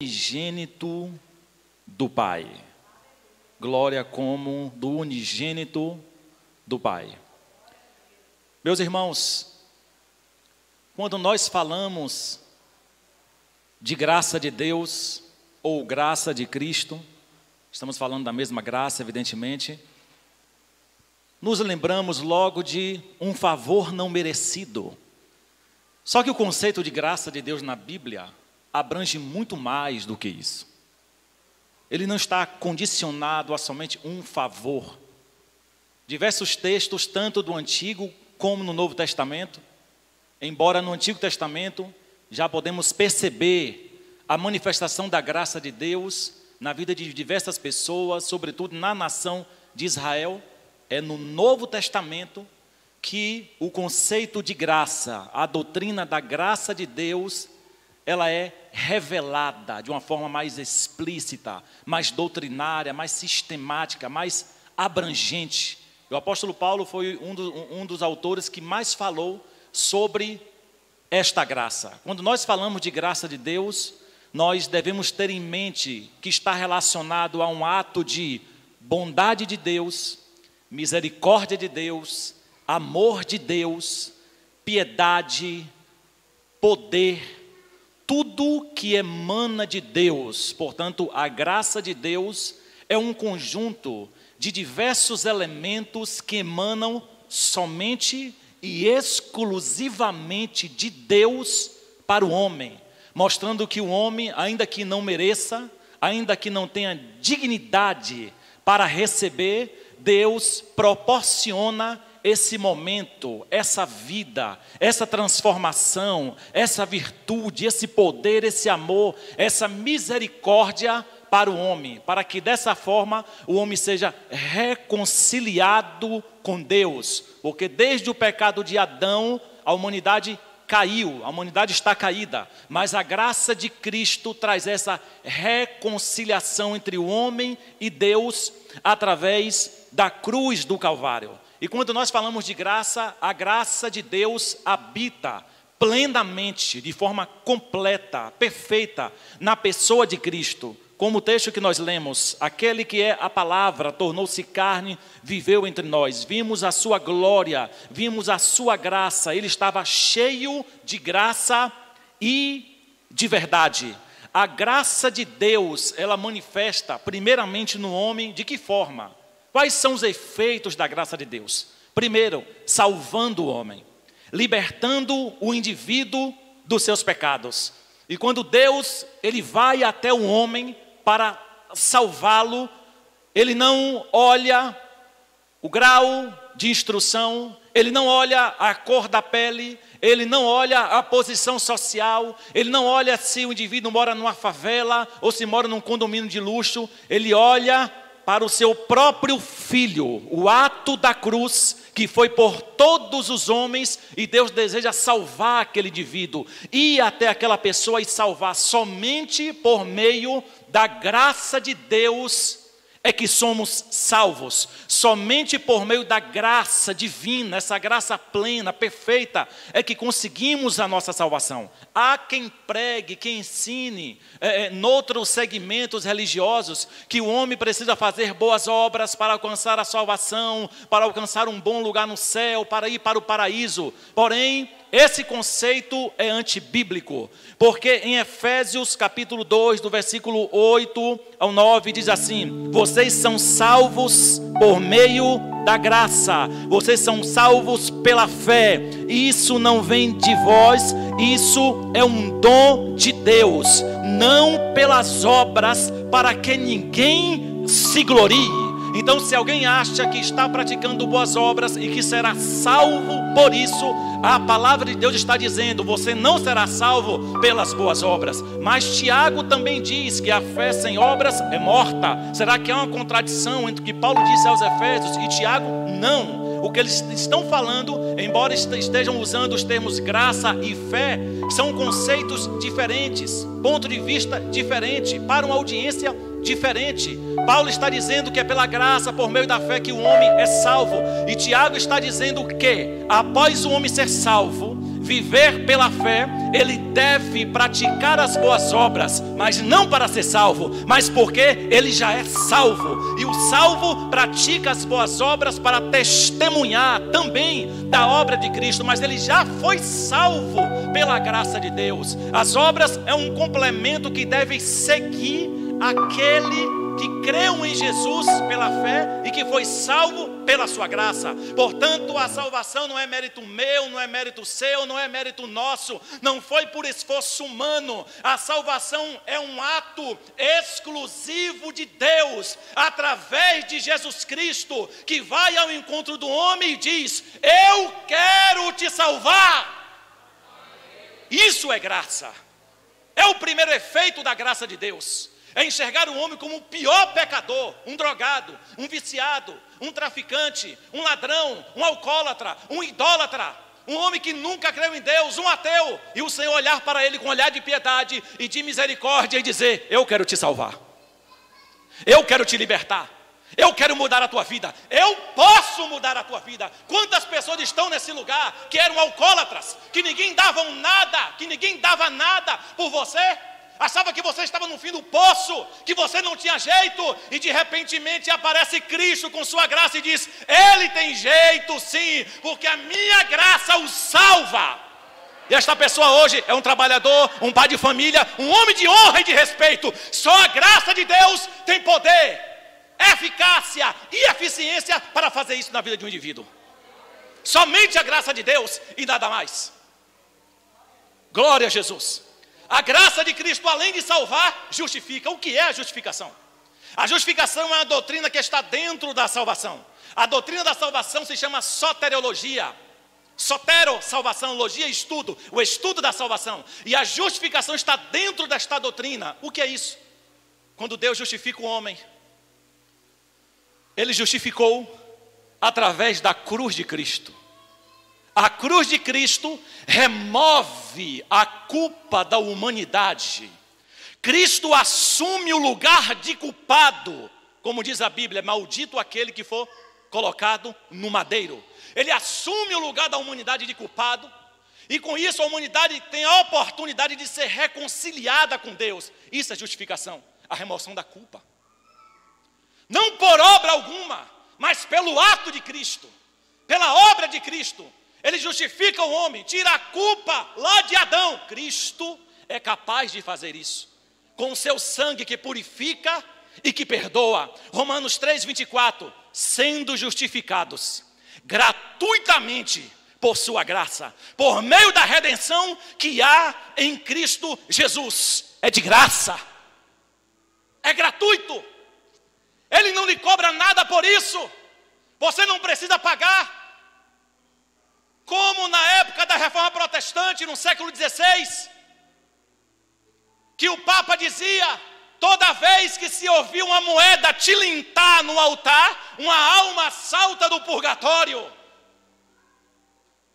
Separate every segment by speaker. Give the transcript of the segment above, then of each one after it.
Speaker 1: unigênito do Pai. Glória como do unigênito do Pai. Meus irmãos, quando nós falamos de graça de Deus ou graça de Cristo, estamos falando da mesma graça, evidentemente, nos lembramos logo de um favor não merecido. Só que o conceito de graça de Deus na Bíblia abrange muito mais do que isso. Ele não está condicionado a somente um favor. Diversos textos, tanto do Antigo como no Novo Testamento, embora no Antigo Testamento já podemos perceber a manifestação da graça de Deus na vida de diversas pessoas, sobretudo na nação de Israel, é no Novo Testamento que o conceito de graça, a doutrina da graça de Deus ela é revelada de uma forma mais explícita, mais doutrinária, mais sistemática, mais abrangente. O apóstolo Paulo foi um, do, um dos autores que mais falou sobre esta graça. Quando nós falamos de graça de Deus, nós devemos ter em mente que está relacionado a um ato de bondade de Deus, misericórdia de Deus, amor de Deus, piedade, poder, tudo que emana de Deus, portanto, a graça de Deus é um conjunto de diversos elementos que emanam somente e exclusivamente de Deus para o homem, mostrando que o homem, ainda que não mereça, ainda que não tenha dignidade para receber, Deus proporciona esse momento, essa vida, essa transformação, essa virtude, esse poder, esse amor, essa misericórdia para o homem, para que dessa forma o homem seja reconciliado com Deus, porque desde o pecado de Adão, a humanidade caiu, a humanidade está caída, mas a graça de Cristo traz essa reconciliação entre o homem e Deus através da cruz do Calvário. E quando nós falamos de graça, a graça de Deus habita plenamente, de forma completa, perfeita, na pessoa de Cristo. Como o texto que nós lemos, aquele que é a palavra tornou-se carne, viveu entre nós. Vimos a sua glória, vimos a sua graça. Ele estava cheio de graça e de verdade. A graça de Deus, ela manifesta primeiramente no homem de que forma? Quais são os efeitos da graça de Deus? Primeiro, salvando o homem, libertando o indivíduo dos seus pecados. E quando Deus, ele vai até o homem para salvá-lo, ele não olha o grau de instrução, ele não olha a cor da pele, ele não olha a posição social, ele não olha se o indivíduo mora numa favela ou se mora num condomínio de luxo, ele olha para o seu próprio filho, o ato da cruz, que foi por todos os homens, e Deus deseja salvar aquele indivíduo, ir até aquela pessoa e salvar somente por meio da graça de Deus é que somos salvos. Somente por meio da graça divina, essa graça plena, perfeita, é que conseguimos a nossa salvação. Há quem pregue, quem ensine, é, é, noutros segmentos religiosos, que o homem precisa fazer boas obras para alcançar a salvação, para alcançar um bom lugar no céu, para ir para o paraíso. Porém, esse conceito é antibíblico, porque em Efésios capítulo 2, do versículo 8 ao 9, diz assim: Vocês são salvos por meio da graça, vocês são salvos pela fé, isso não vem de vós, isso é um dom de Deus, não pelas obras, para que ninguém se glorie. Então, se alguém acha que está praticando boas obras e que será salvo por isso, a palavra de Deus está dizendo: você não será salvo pelas boas obras. Mas Tiago também diz que a fé sem obras é morta. Será que há uma contradição entre o que Paulo disse aos Efésios e Tiago? Não. O que eles estão falando, embora estejam usando os termos graça e fé, são conceitos diferentes, ponto de vista diferente, para uma audiência diferente. Paulo está dizendo que é pela graça, por meio da fé, que o homem é salvo. E Tiago está dizendo que, após o homem ser salvo, viver pela fé, ele deve praticar as boas obras, mas não para ser salvo, mas porque ele já é salvo. E o salvo pratica as boas obras para testemunhar também da obra de Cristo, mas ele já foi salvo pela graça de Deus. As obras é um complemento que deve seguir aquele que creu em Jesus pela fé e que foi salvo pela sua graça. Portanto, a salvação não é mérito meu, não é mérito seu, não é mérito nosso, não foi por esforço humano. A salvação é um ato exclusivo de Deus, através de Jesus Cristo, que vai ao encontro do homem e diz: Eu quero te salvar. Isso é graça. É o primeiro efeito da graça de Deus é enxergar o homem como o pior pecador, um drogado, um viciado, um traficante, um ladrão, um alcoólatra, um idólatra, um homem que nunca creu em Deus, um ateu, e o Senhor olhar para ele com olhar de piedade e de misericórdia e dizer: Eu quero te salvar, eu quero te libertar. Eu quero mudar a tua vida. Eu posso mudar a tua vida. Quantas pessoas estão nesse lugar que eram alcoólatras, que ninguém dava nada, que ninguém dava nada por você? Achava que você estava no fim do poço, que você não tinha jeito, e de repente aparece Cristo com sua graça e diz: Ele tem jeito sim, porque a minha graça o salva. E esta pessoa hoje é um trabalhador, um pai de família, um homem de honra e de respeito. Só a graça de Deus tem poder, eficácia e eficiência para fazer isso na vida de um indivíduo. Somente a graça de Deus e nada mais. Glória a Jesus. A graça de Cristo, além de salvar, justifica. O que é a justificação? A justificação é uma doutrina que está dentro da salvação. A doutrina da salvação se chama soteriologia. Sotero, salvação, logia, estudo, o estudo da salvação. E a justificação está dentro desta doutrina. O que é isso? Quando Deus justifica o homem, Ele justificou através da cruz de Cristo. A cruz de Cristo remove a culpa da humanidade. Cristo assume o lugar de culpado, como diz a Bíblia, maldito aquele que for colocado no madeiro. Ele assume o lugar da humanidade de culpado, e com isso a humanidade tem a oportunidade de ser reconciliada com Deus. Isso é justificação, a remoção da culpa. Não por obra alguma, mas pelo ato de Cristo, pela obra de Cristo, ele justifica o homem, tira a culpa lá de Adão. Cristo é capaz de fazer isso. Com o seu sangue que purifica e que perdoa. Romanos 3, 24. Sendo justificados gratuitamente por sua graça, por meio da redenção que há em Cristo Jesus. É de graça, é gratuito. Ele não lhe cobra nada por isso. Você não precisa pagar. Como na época da reforma protestante, no século XVI, que o Papa dizia: toda vez que se ouvir uma moeda tilintar no altar, uma alma salta do purgatório.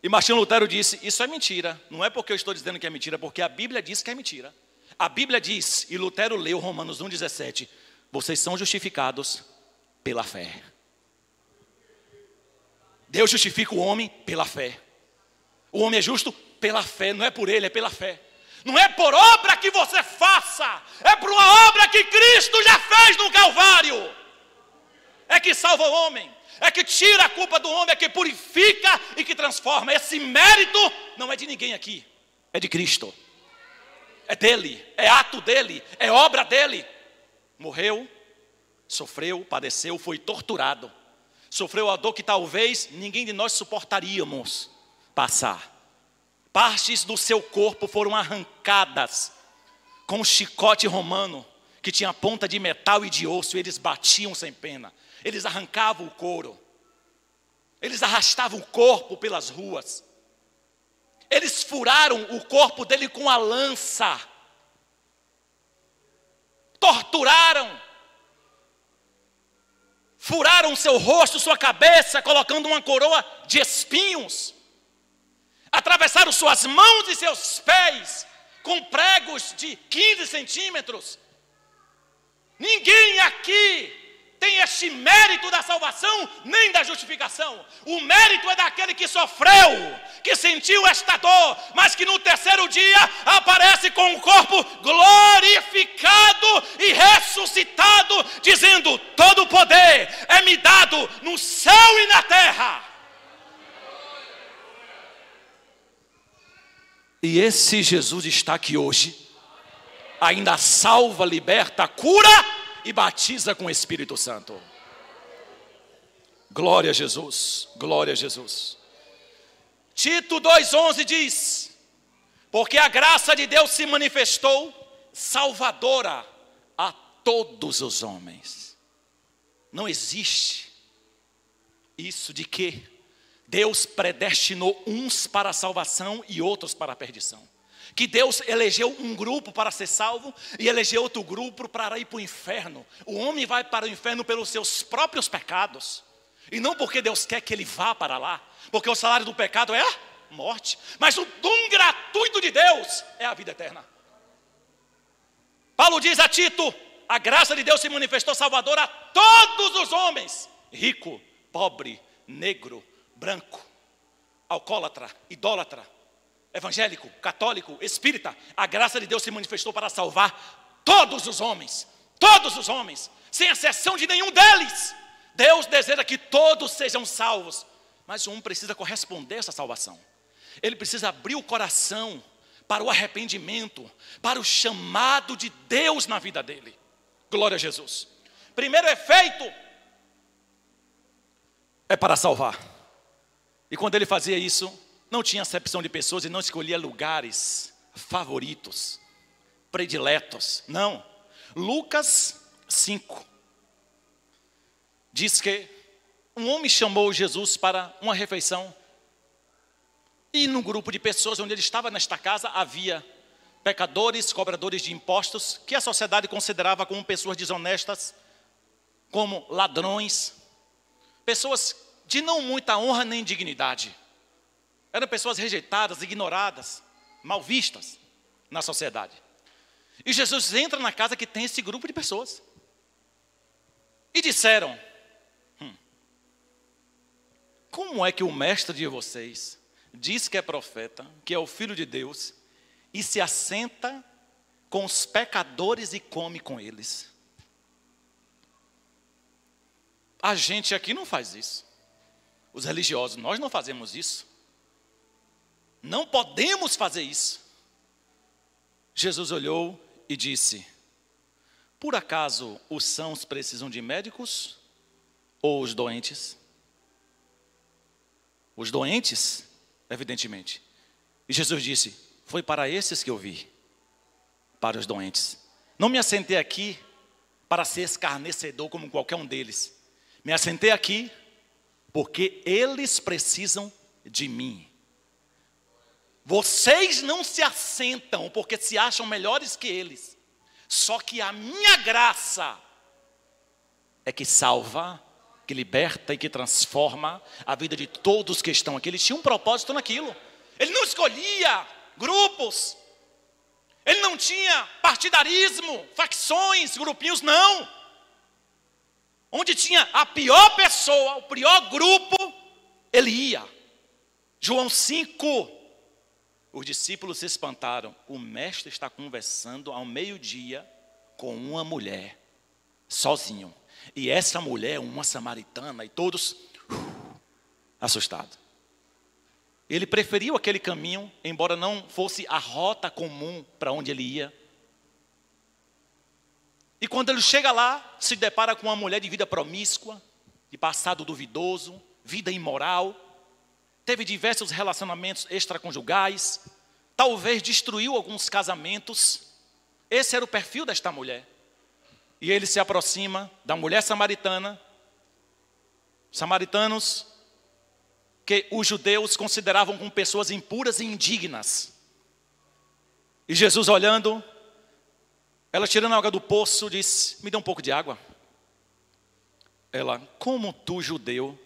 Speaker 1: E Martinho Lutero disse: Isso é mentira. Não é porque eu estou dizendo que é mentira, porque a Bíblia diz que é mentira. A Bíblia diz, e Lutero leu Romanos 1,17: Vocês são justificados pela fé. Deus justifica o homem pela fé. O homem é justo pela fé, não é por ele, é pela fé. Não é por obra que você faça, é por uma obra que Cristo já fez no Calvário. É que salva o homem, é que tira a culpa do homem, é que purifica e que transforma. Esse mérito não é de ninguém aqui, é de Cristo. É dele, é ato dele, é obra dele. Morreu, sofreu, padeceu, foi torturado, sofreu a dor que talvez ninguém de nós suportaríamos passar. Partes do seu corpo foram arrancadas com um chicote romano que tinha ponta de metal e de osso, e eles batiam sem pena. Eles arrancavam o couro. Eles arrastavam o corpo pelas ruas. Eles furaram o corpo dele com a lança. Torturaram. Furaram seu rosto, sua cabeça, colocando uma coroa de espinhos atravessaram suas mãos e seus pés com pregos de 15 centímetros. Ninguém aqui tem este mérito da salvação nem da justificação. O mérito é daquele que sofreu, que sentiu esta dor, mas que no terceiro dia aparece com o corpo glorificado e ressuscitado, dizendo: Todo poder é me dado no céu e na terra. E esse Jesus está aqui hoje, ainda salva, liberta, cura e batiza com o Espírito Santo. Glória a Jesus, glória a Jesus. Tito 2,11 diz: Porque a graça de Deus se manifestou salvadora a todos os homens. Não existe isso de que Deus predestinou uns para a salvação e outros para a perdição que Deus elegeu um grupo para ser salvo e elegeu outro grupo para ir para o inferno. O homem vai para o inferno pelos seus próprios pecados, e não porque Deus quer que ele vá para lá, porque o salário do pecado é a morte, mas o dom gratuito de Deus é a vida eterna. Paulo diz a Tito: a graça de Deus se manifestou salvadora a todos os homens, rico, pobre, negro, branco, alcoólatra, idólatra, evangélico, católico, espírita, a graça de Deus se manifestou para salvar todos os homens, todos os homens, sem exceção de nenhum deles. Deus deseja que todos sejam salvos, mas um precisa corresponder a essa salvação. Ele precisa abrir o coração para o arrependimento, para o chamado de Deus na vida dele. Glória a Jesus. Primeiro efeito é para salvar. E quando ele fazia isso, não tinha acepção de pessoas e não escolhia lugares favoritos, prediletos. Não. Lucas 5 diz que um homem chamou Jesus para uma refeição. E no grupo de pessoas onde ele estava nesta casa havia pecadores, cobradores de impostos, que a sociedade considerava como pessoas desonestas, como ladrões, pessoas de não muita honra nem dignidade. Eram pessoas rejeitadas, ignoradas, mal vistas na sociedade. E Jesus entra na casa que tem esse grupo de pessoas. E disseram: hum, Como é que o mestre de vocês diz que é profeta, que é o filho de Deus, e se assenta com os pecadores e come com eles? A gente aqui não faz isso. Os religiosos, nós não fazemos isso. Não podemos fazer isso. Jesus olhou e disse: Por acaso os sãos precisam de médicos ou os doentes? Os doentes, evidentemente. E Jesus disse: Foi para esses que eu vi, para os doentes. Não me assentei aqui para ser escarnecedor como qualquer um deles. Me assentei aqui porque eles precisam de mim. Vocês não se assentam porque se acham melhores que eles. Só que a minha graça é que salva, que liberta e que transforma a vida de todos que estão aqui. Ele tinha um propósito naquilo. Ele não escolhia grupos. Ele não tinha partidarismo, facções, grupinhos, não. Onde tinha a pior pessoa, o pior grupo, ele ia. João 5, os discípulos se espantaram. O mestre está conversando ao meio-dia com uma mulher, sozinho. E essa mulher, uma samaritana, e todos uh, assustados. Ele preferiu aquele caminho, embora não fosse a rota comum para onde ele ia. E quando ele chega lá, se depara com uma mulher de vida promíscua, de passado duvidoso, vida imoral, teve diversos relacionamentos extraconjugais, talvez destruiu alguns casamentos. Esse era o perfil desta mulher. E ele se aproxima da mulher samaritana, samaritanos que os judeus consideravam como pessoas impuras e indignas. E Jesus olhando, ela tirando a água do poço, disse: Me dê um pouco de água. Ela, como tu, judeu,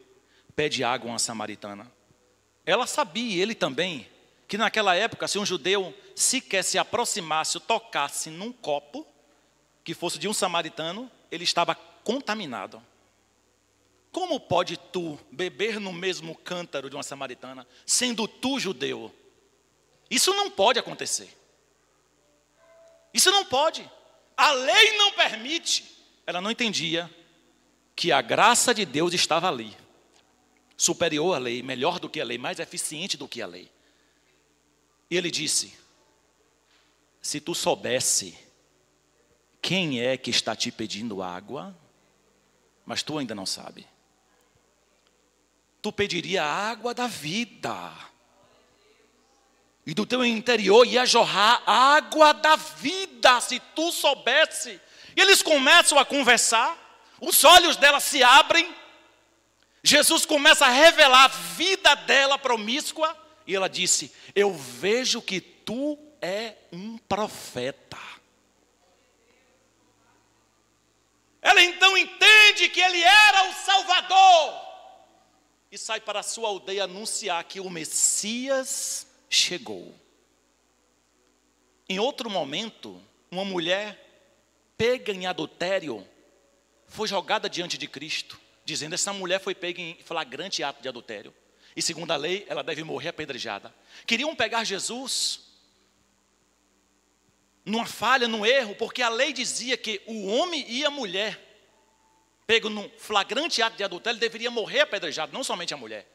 Speaker 1: pede água a uma samaritana? Ela sabia, ele também, que naquela época, se um judeu sequer se aproximasse ou tocasse num copo que fosse de um samaritano, ele estava contaminado. Como pode tu beber no mesmo cântaro de uma samaritana, sendo tu judeu? Isso não pode acontecer. Isso não pode. A lei não permite. Ela não entendia que a graça de Deus estava ali, superior à lei, melhor do que a lei, mais eficiente do que a lei. E ele disse: Se tu soubesse quem é que está te pedindo água, mas tu ainda não sabe. Tu pediria a água da vida. E do teu interior ia jorrar água da vida, se tu soubesse. E eles começam a conversar, os olhos dela se abrem, Jesus começa a revelar a vida dela promíscua, e ela disse: Eu vejo que tu é um profeta. Ela então entende que ele era o Salvador e sai para a sua aldeia anunciar que o Messias chegou. Em outro momento, uma mulher pega em adultério foi jogada diante de Cristo, dizendo: essa mulher foi pega em flagrante ato de adultério. E segundo a lei, ela deve morrer apedrejada. Queriam pegar Jesus numa falha, num erro, porque a lei dizia que o homem e a mulher, pego num flagrante ato de adultério, deveria morrer apedrejado, não somente a mulher.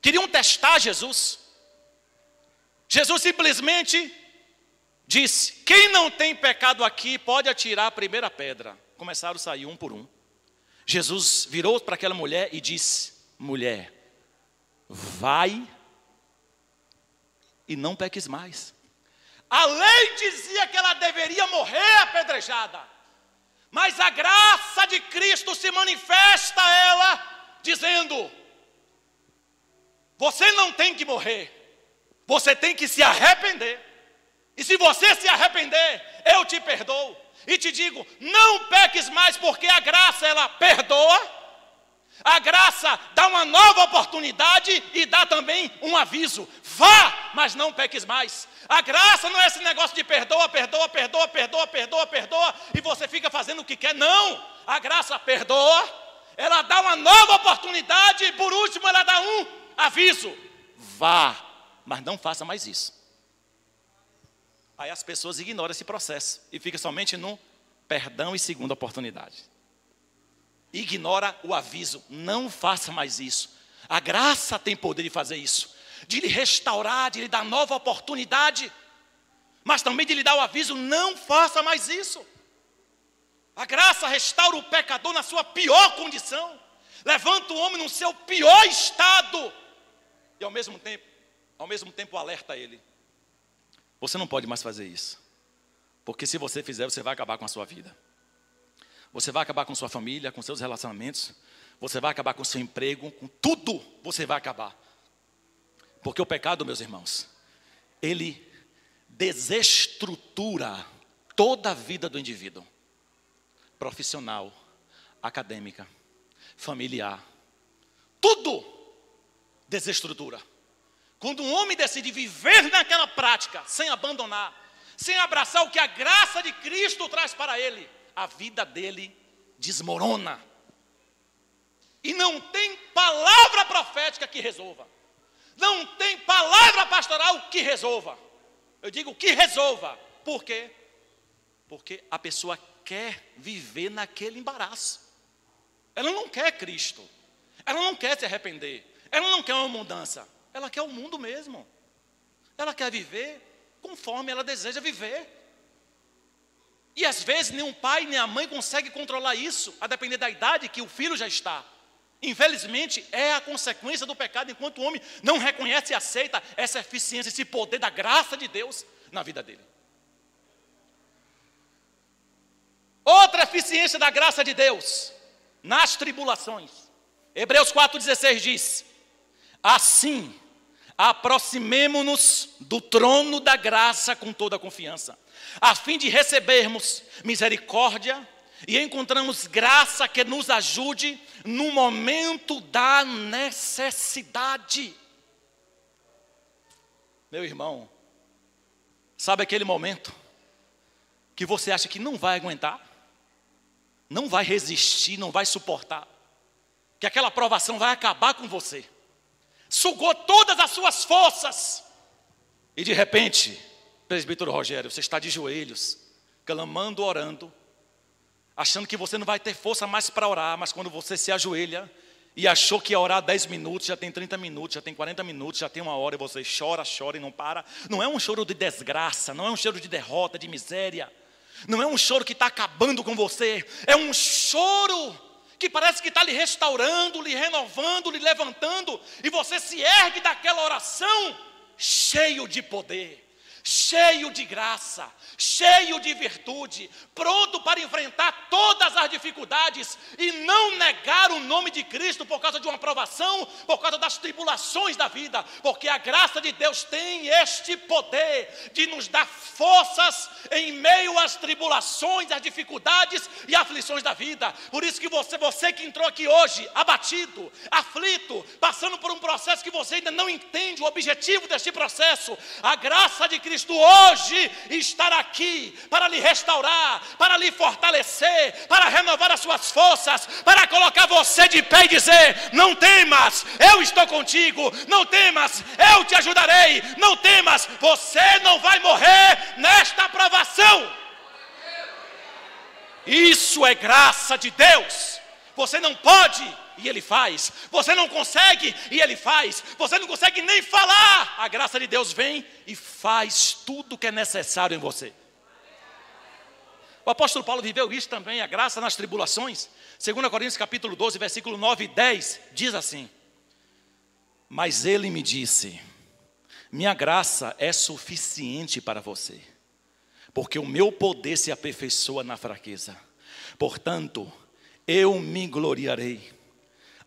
Speaker 1: Queriam testar Jesus. Jesus simplesmente disse: Quem não tem pecado aqui pode atirar a primeira pedra. Começaram a sair um por um. Jesus virou para aquela mulher e disse: Mulher, vai e não peques mais. A lei dizia que ela deveria morrer apedrejada. Mas a graça de Cristo se manifesta a ela, dizendo: Você não tem que morrer, você tem que se arrepender. E se você se arrepender, eu te perdoo. E te digo: não peques mais, porque a graça ela perdoa a graça dá uma nova oportunidade e dá também um aviso: vá, mas não peques mais. A graça não é esse negócio de perdoa, perdoa, perdoa, perdoa, perdoa, perdoa, e você fica fazendo o que quer. Não, a graça perdoa, ela dá uma nova oportunidade e por último ela dá um aviso: vá, mas não faça mais isso. Aí as pessoas ignoram esse processo e fica somente no perdão e segunda oportunidade ignora o aviso, não faça mais isso. A graça tem poder de fazer isso, de lhe restaurar, de lhe dar nova oportunidade, mas também de lhe dar o aviso, não faça mais isso. A graça restaura o pecador na sua pior condição, levanta o homem no seu pior estado, e ao mesmo tempo, ao mesmo tempo alerta ele. Você não pode mais fazer isso. Porque se você fizer, você vai acabar com a sua vida. Você vai acabar com sua família, com seus relacionamentos. Você vai acabar com seu emprego, com tudo você vai acabar. Porque o pecado, meus irmãos, ele desestrutura toda a vida do indivíduo. Profissional, acadêmica, familiar. Tudo desestrutura. Quando um homem decide viver naquela prática, sem abandonar, sem abraçar o que a graça de Cristo traz para ele, a vida dele desmorona. E não tem palavra profética que resolva. Não tem palavra pastoral que resolva. Eu digo que resolva. Por quê? Porque a pessoa quer viver naquele embaraço. Ela não quer Cristo. Ela não quer se arrepender. Ela não quer uma mudança. Ela quer o mundo mesmo. Ela quer viver conforme ela deseja viver. E às vezes nem o pai nem a mãe consegue controlar isso, a depender da idade que o filho já está. Infelizmente, é a consequência do pecado, enquanto o homem não reconhece e aceita essa eficiência, esse poder da graça de Deus na vida dele. Outra eficiência da graça de Deus nas tribulações. Hebreus 4,16 diz: Assim, aproximemo-nos do trono da graça com toda a confiança a fim de recebermos misericórdia e encontramos graça que nos ajude no momento da necessidade. Meu irmão, sabe aquele momento que você acha que não vai aguentar, não vai resistir, não vai suportar, que aquela provação vai acabar com você, sugou todas as suas forças, e de repente, presbítero Rogério, você está de joelhos, clamando, orando, achando que você não vai ter força mais para orar, mas quando você se ajoelha e achou que ia orar 10 minutos, já tem 30 minutos, já tem 40 minutos, já tem uma hora, e você chora, chora e não para. Não é um choro de desgraça, não é um choro de derrota, de miséria. Não é um choro que está acabando com você, é um choro que parece que está lhe restaurando, lhe renovando, lhe levantando, e você se ergue daquela oração cheio de poder cheio de graça, cheio de virtude, pronto para enfrentar todas as dificuldades e não negar o nome de Cristo por causa de uma provação, por causa das tribulações da vida, porque a graça de Deus tem este poder de nos dar forças em meio às tribulações, às dificuldades e aflições da vida. Por isso que você, você que entrou aqui hoje, abatido, aflito, passando por um processo que você ainda não entende o objetivo deste processo, a graça de Cristo Cristo hoje estar aqui para lhe restaurar, para lhe fortalecer, para renovar as suas forças, para colocar você de pé e dizer: Não temas, eu estou contigo, não temas, eu te ajudarei, não temas, você não vai morrer nesta provação. Isso é graça de Deus. Você não pode e Ele faz. Você não consegue e Ele faz. Você não consegue nem falar. A graça de Deus vem e faz tudo o que é necessário em você. O apóstolo Paulo viveu isso também, a graça nas tribulações. 2 Coríntios capítulo 12, versículo 9 e 10, diz assim: Mas ele me disse: Minha graça é suficiente para você, porque o meu poder se aperfeiçoa na fraqueza. Portanto, eu me gloriarei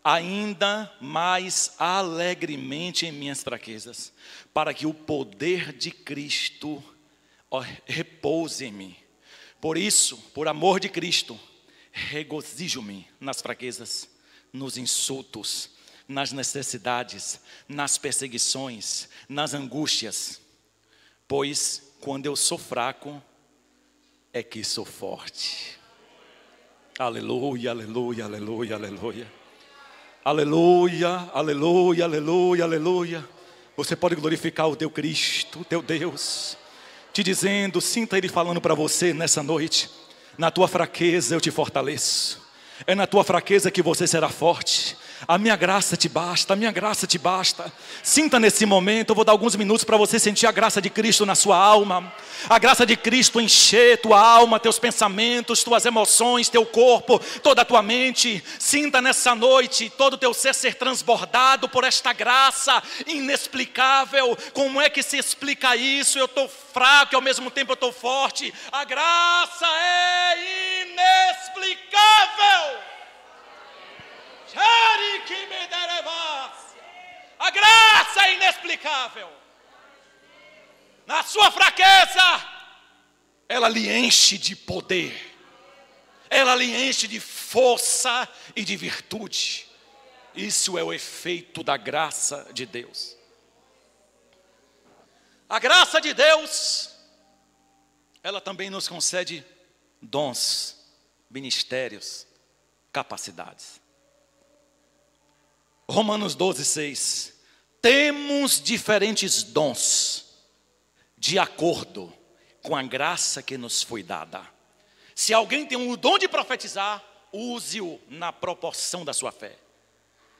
Speaker 1: ainda mais alegremente em minhas fraquezas, para que o poder de Cristo repouse em mim. Por isso, por amor de Cristo, regozijo-me nas fraquezas, nos insultos, nas necessidades, nas perseguições, nas angústias, pois quando eu sou fraco, é que sou forte. Aleluia, aleluia, aleluia, aleluia. Aleluia, aleluia, aleluia, aleluia. Você pode glorificar o teu Cristo, o teu Deus, te dizendo, sinta Ele falando para você nessa noite: na tua fraqueza eu te fortaleço, é na tua fraqueza que você será forte, a minha graça te basta, a minha graça te basta. Sinta nesse momento, eu vou dar alguns minutos para você sentir a graça de Cristo na sua alma. A graça de Cristo encher tua alma, teus pensamentos, tuas emoções, teu corpo, toda a tua mente. Sinta nessa noite todo o teu ser ser transbordado por esta graça inexplicável. Como é que se explica isso? Eu estou fraco e ao mesmo tempo eu estou forte. A graça é inexplicável. A graça é inexplicável. Na sua fraqueza, ela lhe enche de poder, ela lhe enche de força e de virtude. Isso é o efeito da graça de Deus. A graça de Deus, ela também nos concede dons, ministérios, capacidades. Romanos 12, 6. Temos diferentes dons, de acordo com a graça que nos foi dada. Se alguém tem o dom de profetizar, use-o na proporção da sua fé.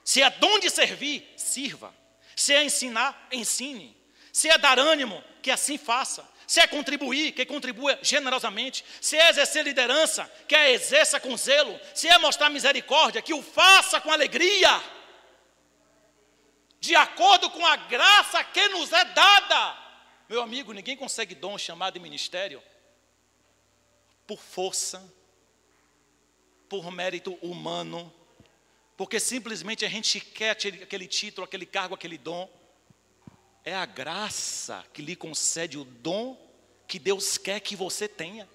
Speaker 1: Se é dom de servir, sirva. Se é ensinar, ensine. Se é dar ânimo, que assim faça. Se é contribuir, que contribua generosamente. Se é exercer liderança, que a exerça com zelo. Se é mostrar misericórdia, que o faça com alegria de acordo com a graça que nos é dada. Meu amigo, ninguém consegue dom chamado ministério por força, por mérito humano, porque simplesmente a gente quer aquele título, aquele cargo, aquele dom. É a graça que lhe concede o dom que Deus quer que você tenha.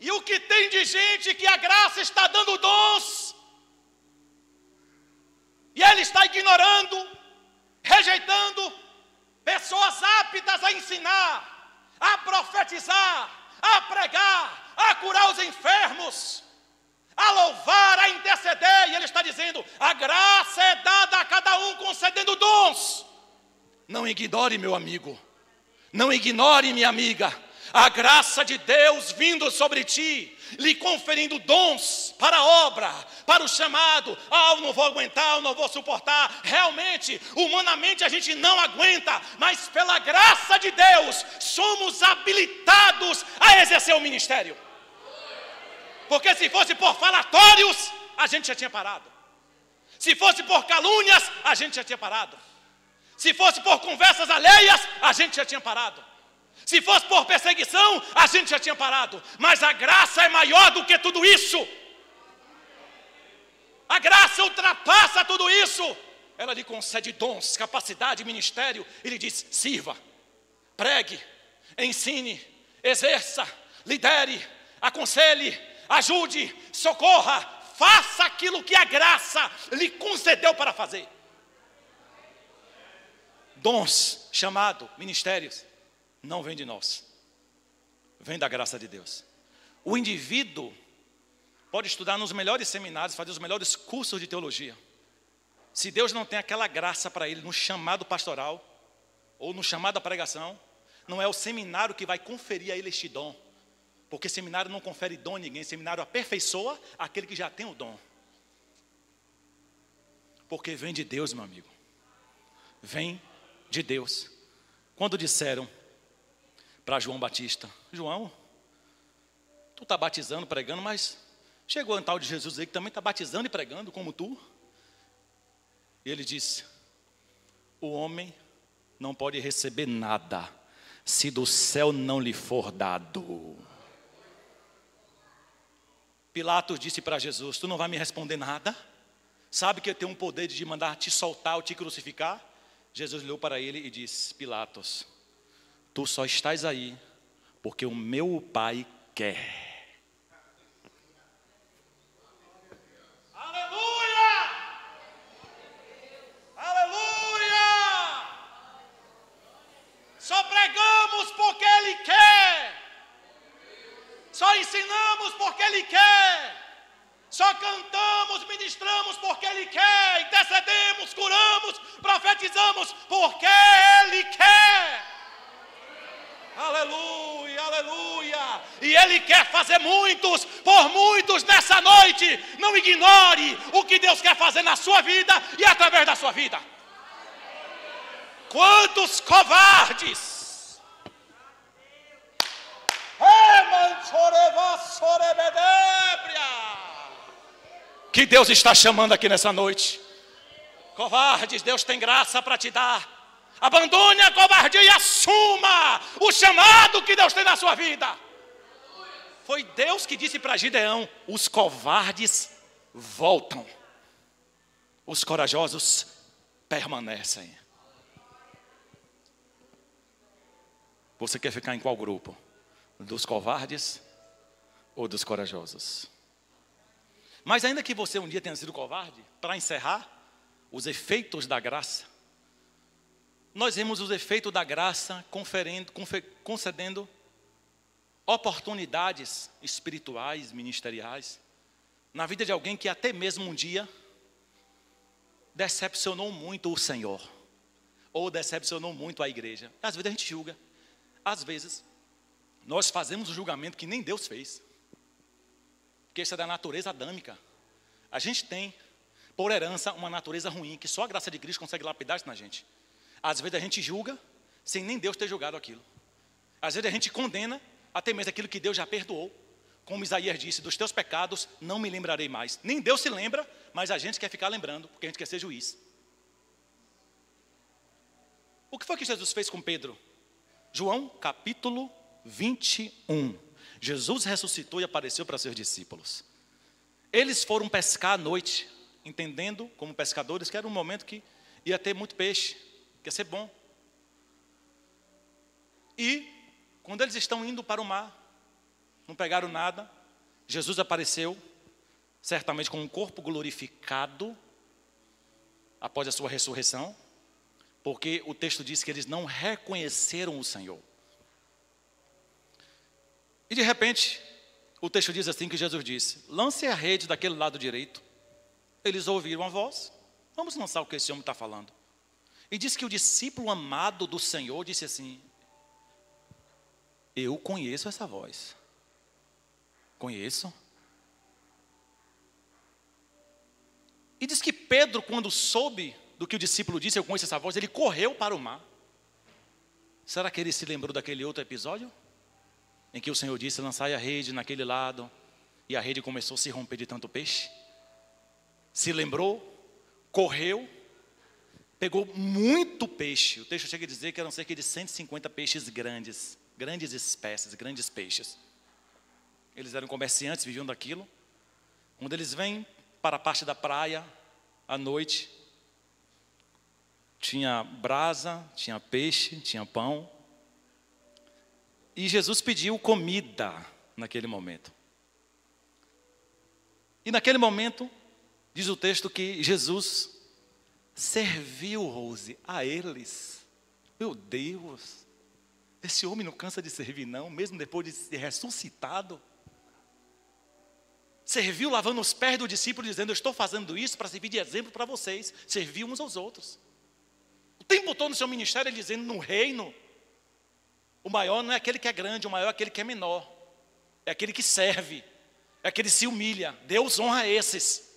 Speaker 1: E o que tem de gente que a graça está dando dons e ele está ignorando, rejeitando pessoas aptas a ensinar, a profetizar, a pregar, a curar os enfermos, a louvar, a interceder. E ele está dizendo: a graça é dada a cada um concedendo dons. Não ignore, meu amigo, não ignore, minha amiga, a graça de Deus vindo sobre ti, lhe conferindo dons para a obra, para o chamado. Ah, eu não vou aguentar, eu não vou suportar. Realmente, humanamente a gente não aguenta, mas pela graça de Deus somos habilitados a exercer o ministério. Porque se fosse por falatórios, a gente já tinha parado. Se fosse por calúnias, a gente já tinha parado. Se fosse por conversas alheias, a gente já tinha parado. Se fosse por perseguição, a gente já tinha parado. Mas a graça é maior do que tudo isso. A graça ultrapassa tudo isso. Ela lhe concede dons, capacidade, ministério. E lhe diz: sirva, pregue, ensine, exerça, lidere, aconselhe, ajude, socorra, faça aquilo que a graça lhe concedeu para fazer. Dons, chamado, ministérios não vem de nós, vem da graça de Deus. O indivíduo pode estudar nos melhores seminários, fazer os melhores cursos de teologia. Se Deus não tem aquela graça para ele no chamado pastoral, ou no chamado à pregação, não é o seminário que vai conferir a ele este dom. Porque seminário não confere dom a ninguém, seminário aperfeiçoa aquele que já tem o dom. Porque vem de Deus, meu amigo. Vem de Deus. Quando disseram, para João Batista: João, tu está batizando, pregando, mas chegou um tal de Jesus aí que também está batizando e pregando como tu. E ele disse: O homem não pode receber nada se do céu não lhe for dado. Pilatos disse para Jesus: Tu não vai me responder nada? Sabe que eu tenho um poder de mandar te soltar ou te crucificar? Jesus olhou para ele e disse: Pilatos, Tu só estás aí porque o meu Pai quer. Aleluia! Aleluia! Só pregamos porque Ele quer. Só ensinamos porque Ele quer. Só cantamos, ministramos porque Ele quer, intercedemos, curamos, profetizamos porque Ele quer. Aleluia, aleluia. E Ele quer fazer muitos, por muitos nessa noite. Não ignore o que Deus quer fazer na sua vida e através da sua vida. Quantos covardes! Que Deus está chamando aqui nessa noite. Covardes, Deus tem graça para te dar. Abandone a covardia e assuma o chamado que Deus tem na sua vida. Foi Deus que disse para Gideão: os covardes voltam, os corajosos permanecem. Você quer ficar em qual grupo? Dos covardes ou dos corajosos? Mas ainda que você um dia tenha sido covarde, para encerrar, os efeitos da graça nós vemos os efeitos da graça conferindo, concedendo oportunidades espirituais, ministeriais, na vida de alguém que até mesmo um dia decepcionou muito o Senhor, ou decepcionou muito a igreja. Às vezes a gente julga, às vezes nós fazemos o julgamento que nem Deus fez, porque isso é da natureza adâmica. A gente tem, por herança, uma natureza ruim, que só a graça de Cristo consegue lapidar isso na gente. Às vezes a gente julga sem nem Deus ter julgado aquilo. Às vezes a gente condena até mesmo aquilo que Deus já perdoou. Como Isaías disse, dos teus pecados não me lembrarei mais. Nem Deus se lembra, mas a gente quer ficar lembrando, porque a gente quer ser juiz. O que foi que Jesus fez com Pedro? João capítulo 21. Jesus ressuscitou e apareceu para seus discípulos. Eles foram pescar à noite, entendendo, como pescadores, que era um momento que ia ter muito peixe quer ser bom. E, quando eles estão indo para o mar, não pegaram nada, Jesus apareceu, certamente com um corpo glorificado, após a sua ressurreição, porque o texto diz que eles não reconheceram o Senhor. E de repente, o texto diz assim que Jesus disse: lance a rede daquele lado direito. Eles ouviram a voz. Vamos lançar o que esse homem está falando. E diz que o discípulo amado do Senhor disse assim: Eu conheço essa voz. Conheço. E diz que Pedro, quando soube do que o discípulo disse, eu conheço essa voz, ele correu para o mar. Será que ele se lembrou daquele outro episódio? Em que o Senhor disse: lançai a rede naquele lado, e a rede começou a se romper de tanto peixe? Se lembrou, correu, pegou muito peixe. O texto chega a dizer que eram cerca de 150 peixes grandes, grandes espécies, grandes peixes. Eles eram comerciantes, viviam daquilo. Quando eles vêm para a parte da praia, à noite, tinha brasa, tinha peixe, tinha pão. E Jesus pediu comida naquele momento. E naquele momento, diz o texto que Jesus serviu, Rose, a eles. Meu Deus, esse homem não cansa de servir, não, mesmo depois de ser ressuscitado. Serviu lavando os pés do discípulo, dizendo: Eu estou fazendo isso para servir de exemplo para vocês. Serviu uns aos outros. O tempo todo no seu ministério, dizendo: No reino, o maior não é aquele que é grande, o maior é aquele que é menor. É aquele que serve, é aquele que se humilha. Deus honra esses.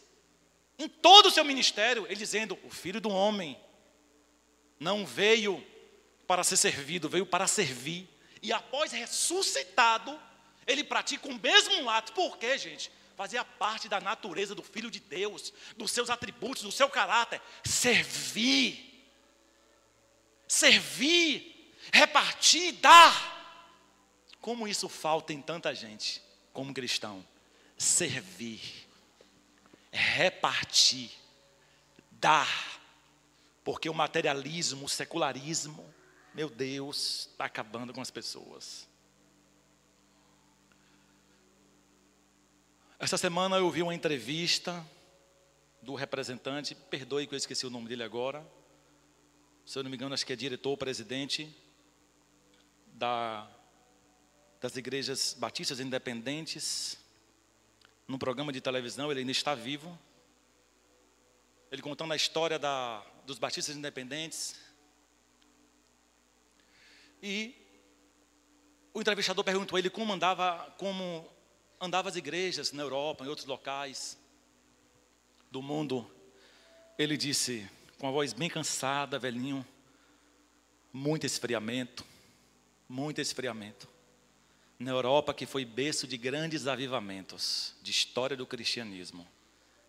Speaker 1: Em todo o seu ministério, ele dizendo: O filho do homem não veio para ser servido, veio para servir. E após ressuscitado, ele pratica o mesmo ato. Por quê, gente? Fazia parte da natureza do Filho de Deus, dos seus atributos, do seu caráter. Servir. Servir, repartir, dar. Como isso falta em tanta gente, como cristão? Servir repartir, dar, porque o materialismo, o secularismo, meu Deus, está acabando com as pessoas. Essa semana eu vi uma entrevista do representante, perdoe que eu esqueci o nome dele agora, se eu não me engano, acho que é diretor, presidente da, das igrejas batistas independentes num programa de televisão, ele ainda está vivo. Ele contando a história da, dos batistas independentes. E o entrevistador perguntou a ele como andava, como andava as igrejas na Europa, em outros locais do mundo. Ele disse, com a voz bem cansada, velhinho, muito esfriamento, muito esfriamento na Europa que foi berço de grandes avivamentos, de história do cristianismo.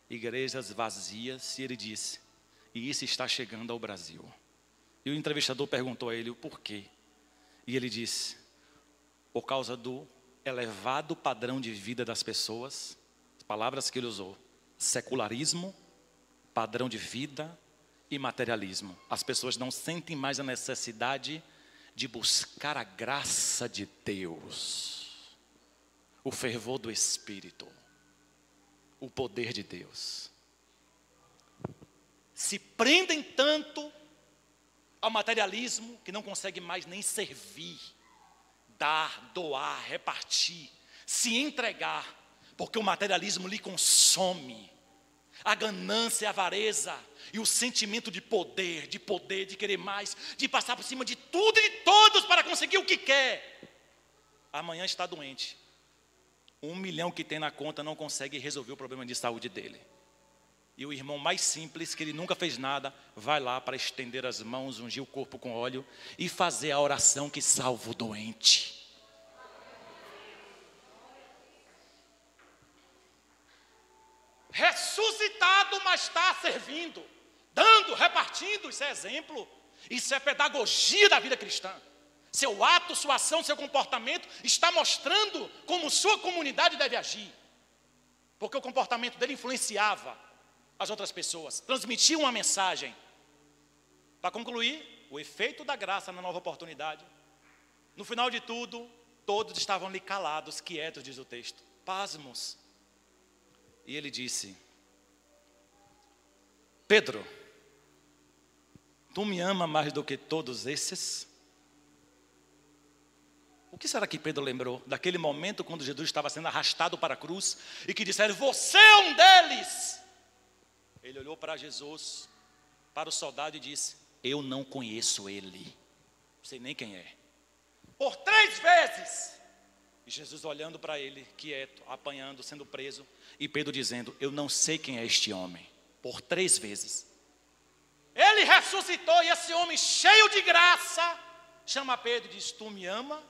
Speaker 1: Igrejas vazias, e ele disse: E isso está chegando ao Brasil. E o entrevistador perguntou a ele o porquê. E ele disse: Por causa do elevado padrão de vida das pessoas, as palavras que ele usou: secularismo, padrão de vida e materialismo. As pessoas não sentem mais a necessidade de de buscar a graça de Deus, o fervor do Espírito, o poder de Deus. Se prendem tanto ao materialismo que não conseguem mais nem servir, dar, doar, repartir, se entregar, porque o materialismo lhe consome a ganância, a avareza e o sentimento de poder, de poder, de querer mais, de passar por cima de tudo e de todos para conseguir o que quer. Amanhã está doente. Um milhão que tem na conta não consegue resolver o problema de saúde dele. E o irmão mais simples, que ele nunca fez nada, vai lá para estender as mãos, ungir o corpo com óleo e fazer a oração que salva o doente. Ressuscitado, mas está servindo, dando, repartindo. Isso é exemplo, isso é pedagogia da vida cristã. Seu ato, sua ação, seu comportamento está mostrando como sua comunidade deve agir, porque o comportamento dele influenciava as outras pessoas, transmitia uma mensagem. Para concluir, o efeito da graça na nova oportunidade. No final de tudo, todos estavam ali calados, quietos, diz o texto, pasmos. E ele disse: Pedro, tu me ama mais do que todos esses? O que será que Pedro lembrou daquele momento quando Jesus estava sendo arrastado para a cruz e que disseram: Você é um deles? Ele olhou para Jesus, para o soldado e disse: Eu não conheço ele, não sei nem quem é. Por três vezes. E Jesus olhando para ele, quieto, apanhando, sendo preso, e Pedro dizendo: Eu não sei quem é este homem. Por três vezes. Ele ressuscitou e esse homem cheio de graça chama Pedro e diz: Tu me ama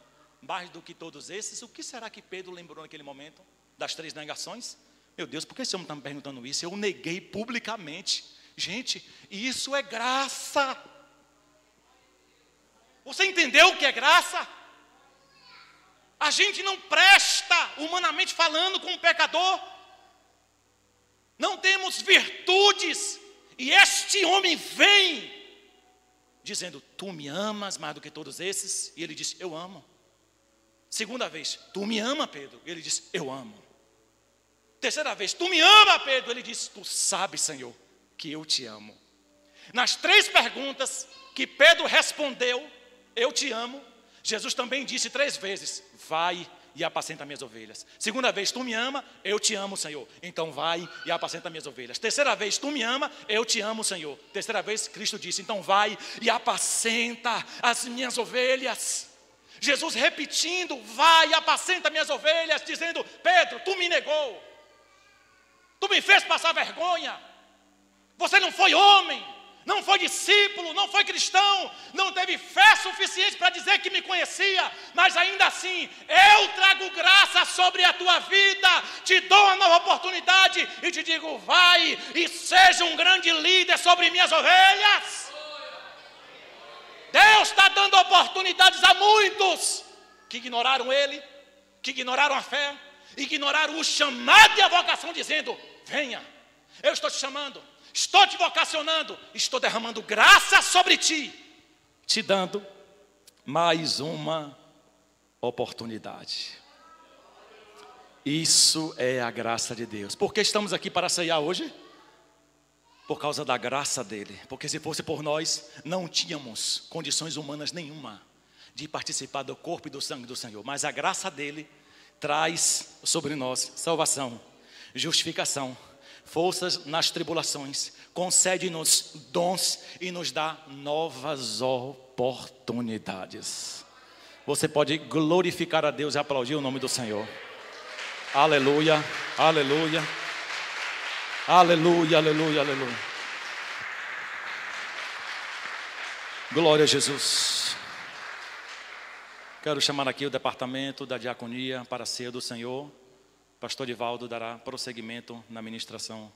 Speaker 1: mais do que todos esses? O que será que Pedro lembrou naquele momento? Das três negações? Meu Deus, por que esse homem está me perguntando isso? Eu neguei publicamente. Gente, isso é graça. Você entendeu o que é graça? A gente não presta, humanamente falando, como pecador. Não temos virtudes. E este homem vem dizendo: Tu me amas mais do que todos esses? E ele disse: Eu amo. Segunda vez: Tu me ama, Pedro? E ele disse: Eu amo. Terceira vez: Tu me ama, Pedro? Ele disse: Tu sabes, Senhor, que eu te amo. Nas três perguntas que Pedro respondeu, Eu te amo, Jesus também disse três vezes: Vai e apacenta minhas ovelhas. Segunda vez, tu me ama, eu te amo, Senhor. Então vai e apacenta minhas ovelhas. Terceira vez, tu me ama, eu te amo, Senhor. Terceira vez, Cristo disse: Então vai e apacenta as minhas ovelhas. Jesus repetindo: Vai e apacenta minhas ovelhas, dizendo: Pedro, tu me negou, tu me fez passar vergonha, você não foi homem não foi discípulo, não foi cristão, não teve fé suficiente para dizer que me conhecia, mas ainda assim, eu trago graça sobre a tua vida, te dou uma nova oportunidade e te digo: vai e seja um grande líder sobre minhas ovelhas. Deus está dando oportunidades a muitos que ignoraram Ele, que ignoraram a fé, ignoraram o chamado e a vocação, dizendo: venha, eu estou te chamando estou te vocacionando, estou derramando graça sobre ti, te dando mais uma oportunidade. Isso é a graça de Deus. Por que estamos aqui para ceiar hoje? Por causa da graça dele. Porque se fosse por nós, não tínhamos condições humanas nenhuma de participar do corpo e do sangue do Senhor. Mas a graça dele traz sobre nós salvação, justificação forças nas tribulações, concede-nos dons e nos dá novas oportunidades. Você pode glorificar a Deus e aplaudir o nome do Senhor. Aleluia, aleluia, aleluia, aleluia, aleluia. Glória a Jesus. Quero chamar aqui o departamento da diaconia para ser do Senhor pastor Divaldo dará prosseguimento na ministração